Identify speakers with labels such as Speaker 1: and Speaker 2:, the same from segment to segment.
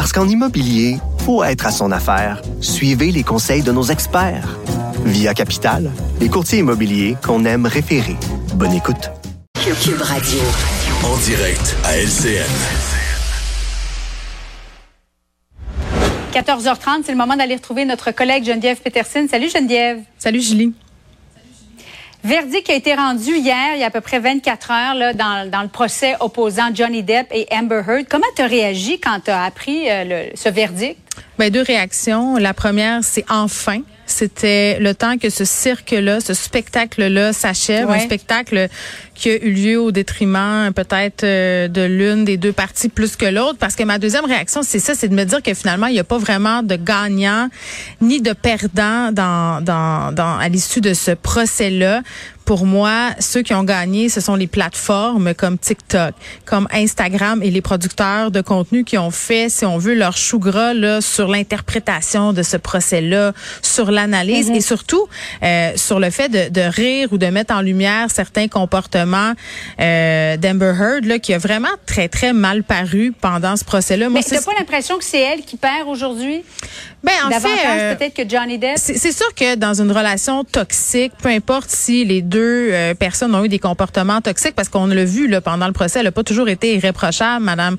Speaker 1: Parce qu'en immobilier, faut être à son affaire. Suivez les conseils de nos experts. Via Capital, les courtiers immobiliers qu'on aime référer. Bonne écoute.
Speaker 2: Cube Radio.
Speaker 3: En direct à LCN.
Speaker 4: 14h30, c'est le moment d'aller retrouver notre collègue Geneviève Peterson. Salut Geneviève.
Speaker 5: Salut Julie.
Speaker 4: Verdict qui a été rendu hier, il y a à peu près 24 heures, là, dans, le procès opposant Johnny Depp et Amber Heard. Comment tu as réagi quand tu as appris euh, le, ce verdict?
Speaker 5: Ben, deux réactions. La première, c'est enfin. C'était le temps que ce cirque-là, ce spectacle-là s'achève.
Speaker 4: Ouais.
Speaker 5: Un spectacle qui a eu lieu au détriment peut-être euh, de l'une des deux parties plus que l'autre. Parce que ma deuxième réaction, c'est ça, c'est de me dire que finalement, il n'y a pas vraiment de gagnant ni de perdant dans, dans, dans, à l'issue de ce procès-là. Pour moi, ceux qui ont gagné, ce sont les plateformes comme TikTok, comme Instagram et les producteurs de contenu qui ont fait, si on veut, leur chou gras là, sur l'interprétation de ce procès-là, sur l'analyse et surtout euh, sur le fait de, de rire ou de mettre en lumière certains comportements euh, d'Amber Heard là, qui a vraiment très, très mal paru pendant ce procès-là.
Speaker 4: Mais
Speaker 5: c'est-
Speaker 4: t'as pas l'impression que c'est elle qui perd aujourd'hui?
Speaker 5: ben, en fait, euh,
Speaker 4: peut-être que Johnny Depp?
Speaker 5: c'est sûr que dans une relation toxique, peu importe si les deux euh, personnes ont eu des comportements toxiques, parce qu'on l'a vu là, pendant le procès, elle n'a pas toujours été irréprochable, Madame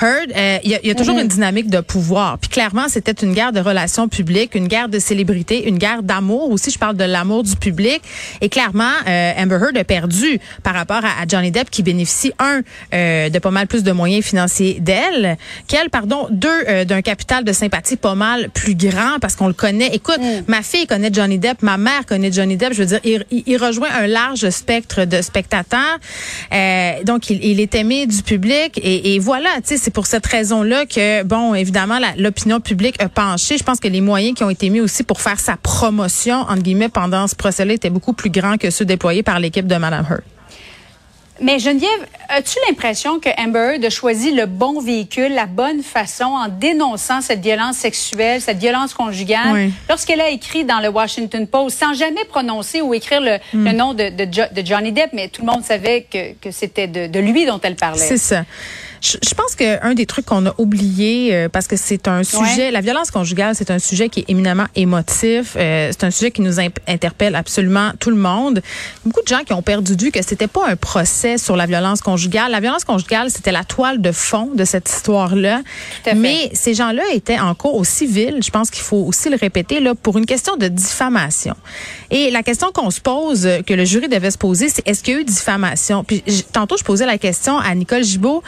Speaker 5: Heard. euh, Il y, a, y a toujours une dynamique de pouvoir. Puis clairement, c'était une guerre de relations publiques, une guerre de célébrité, une guerre d'amour aussi. Je parle de l'amour du public. Et clairement, euh, Amber Heard a perdu par rapport à, à Johnny Depp, qui bénéficie un euh, de pas mal plus de moyens financiers d'elle, qu'elle, pardon, deux euh, d'un capital de sympathie pas mal plus grand parce qu'on le connaît. Écoute, ma fille connaît Johnny Depp, ma mère connaît Johnny Depp. Je veux dire, il, il- il rejoint un large spectre de spectateurs. Euh, donc, il, est aimé du public et, et voilà, c'est pour cette raison-là que, bon, évidemment, l'opinion publique a penché. Je pense que les moyens qui ont été mis aussi pour faire sa promotion, entre guillemets, pendant ce procès-là étaient beaucoup plus grands que ceux déployés par l'équipe de Mme Heard.
Speaker 4: Mais Geneviève, as-tu l'impression que Amber Heard a choisi le bon véhicule, la bonne façon en dénonçant cette violence sexuelle, cette violence conjugale?
Speaker 5: Oui.
Speaker 4: Lorsqu'elle a écrit dans le Washington Post, sans jamais prononcer ou écrire le, le
Speaker 5: Hmm.
Speaker 4: nom de, de Jo- de Johnny Depp, mais tout le monde savait que, que c'était de, de lui dont elle parlait.
Speaker 5: C'est ça. Je, je pense qu'un des trucs qu'on a oublié, euh, parce que c'est un sujet,
Speaker 4: Ouais.
Speaker 5: la violence conjugale, c'est un sujet qui est éminemment émotif. euh, c'est un sujet qui nous interpelle absolument tout le monde. Beaucoup de gens qui ont perdu vue que c'était pas un procès sur la violence conjugale. La violence conjugale, c'était la toile de fond de cette histoire-là. Mais ces gens-là étaient en cours au civil. Je pense qu'il faut aussi le répéter là pour une question de diffamation. Et la question qu'on se pose, euh, que le jury devait se poser, c'est est-ce qu'il y a eu diffamation? Puis tantôt je posais la question à Nicole Gibault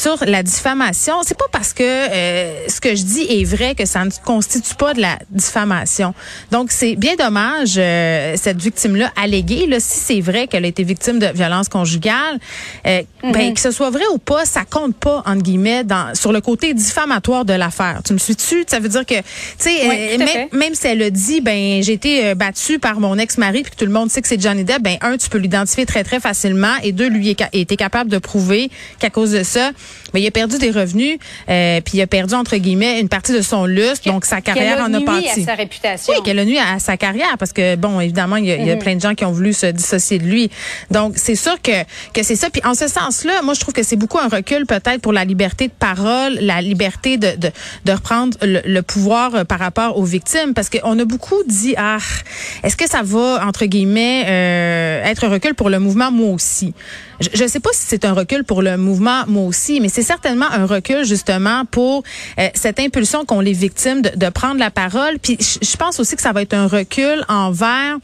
Speaker 5: sur la diffamation. C'est pas parce que euh, ce que je dis est vrai que ça ne constitue pas de la diffamation. Donc c'est bien dommage euh, cette victime-là alléguée là si c'est vrai qu'elle a été victime de violence conjugale, euh, ben, que ce soit vrai ou pas, ça compte pas entre guillemets dans sur le côté diffamatoire de l'affaire. Tu me suis-tu? Ça veut dire que tu sais
Speaker 4: Oui,
Speaker 5: euh, même, si elle a dit ben j'ai été euh, battue par mon ex-mari puis que tout le monde sait que c'est Johnny Depp, ben un tu peux l'identifier très très facilement et deux lui est était capable de prouver qu'à cause de ça, ben il a perdu des revenus euh, puis il a perdu entre guillemets une partie de son lustre, donc sa carrière
Speaker 4: a
Speaker 5: en a pâti.
Speaker 4: à sa réputation.
Speaker 5: Oui, qu'elle a nuit à sa carrière parce que bon, évidemment, il y a, y a plein de gens qui ont voulu se dissocier de lui. Donc c'est sûr que que c'est ça. Puis en ce sens-là, moi je trouve que c'est beaucoup un recul peut-être pour la liberté de parole, la liberté de de, de reprendre le, le pouvoir euh, par rapport aux victimes, parce qu'on a beaucoup dit ah, est-ce que ça va entre guillemets euh, être un recul pour le mouvement moi aussi? Je ne sais pas si c'est un recul pour le mouvement moi aussi, mais c'est certainement un recul justement pour euh, cette impulsion qu'ont les victimes de, de prendre la parole. Puis je pense aussi que ça va être un recul envers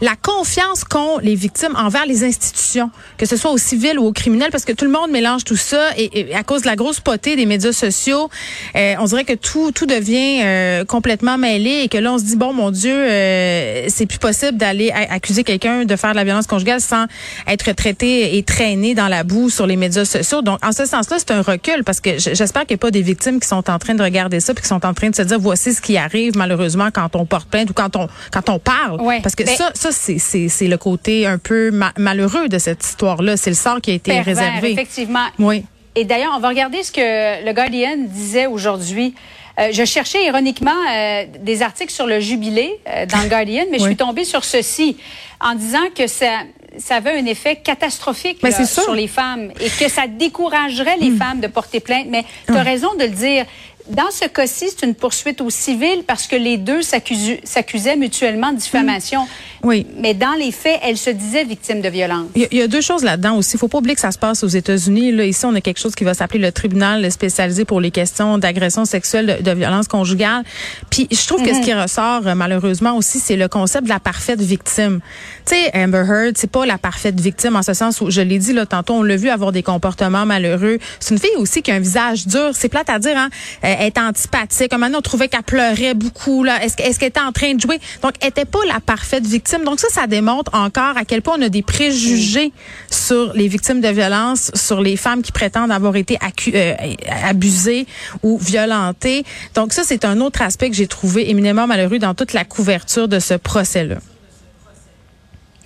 Speaker 5: la confiance qu'ont les victimes envers les institutions, que ce soit au civil ou au criminel, parce que tout le monde mélange tout ça et, et à cause de la grosse potée des médias sociaux, euh, on dirait que tout tout devient euh, complètement mêlé et que là on se dit bon mon Dieu, euh, c'est plus possible d'aller accuser quelqu'un de faire de la violence conjugale sans être traité et traité traîner dans la boue sur les médias sociaux. Donc, en ce sens-là, c'est un recul parce que j'espère qu'il n'y a pas des victimes qui sont en train de regarder ça puis qui sont en train de se dire voici ce qui arrive malheureusement quand on porte plainte ou quand on quand on parle. Parce que ça, ça c'est le côté un peu malheureux de cette histoire-là. C'est le sort qui a été réservé.
Speaker 4: Effectivement.
Speaker 5: Oui.
Speaker 4: Et d'ailleurs, on va regarder ce que le Guardian disait aujourd'hui. Euh, je cherchais ironiquement euh, des articles sur le jubilé euh, dans le Guardian, mais je suis tombée sur ceci en disant que ça, ça avait un effet catastrophique sur les femmes et que ça découragerait les hmm. femmes de porter plainte. Mais tu as raison de le dire. Dans ce cas-ci, c'est une poursuite au civil parce que les deux s'accusaient mutuellement de diffamation.
Speaker 5: Oui.
Speaker 4: Mais dans les faits, elles se disaient victimes de violence.
Speaker 5: Il y, a deux choses là-dedans aussi. Il faut pas oublier que ça se passe aux États-Unis. Là, ici, on a quelque chose qui va s'appeler le tribunal spécialisé pour les questions d'agression sexuelle, de, violence conjugale. Puis, je trouve que ce mhm. qui ressort euh, malheureusement aussi, c'est le concept de la parfaite victime. Tu sais, Amber Heard, c'est pas la parfaite victime en ce sens où je l'ai dit là tantôt, on l'a vu avoir des comportements malheureux. C'est une fille aussi qui a un visage dur. C'est plate à dire, hein. Elle est antipathique. Un on trouvait qu'elle pleurait beaucoup. Là, est-ce qu'elle était en train de jouer? Donc, elle était pas la parfaite victime. Donc ça, ça démontre encore à quel point on a des préjugés sur les victimes de violence, sur les femmes qui prétendent avoir été euh, abusées ou violentées. Donc ça, c'est un autre aspect que j'ai trouvé éminemment malheureux dans toute la couverture de ce procès-là.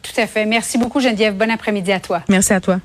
Speaker 4: Tout à fait. Merci beaucoup, Geneviève. Bon après-midi à toi.
Speaker 5: Merci à toi.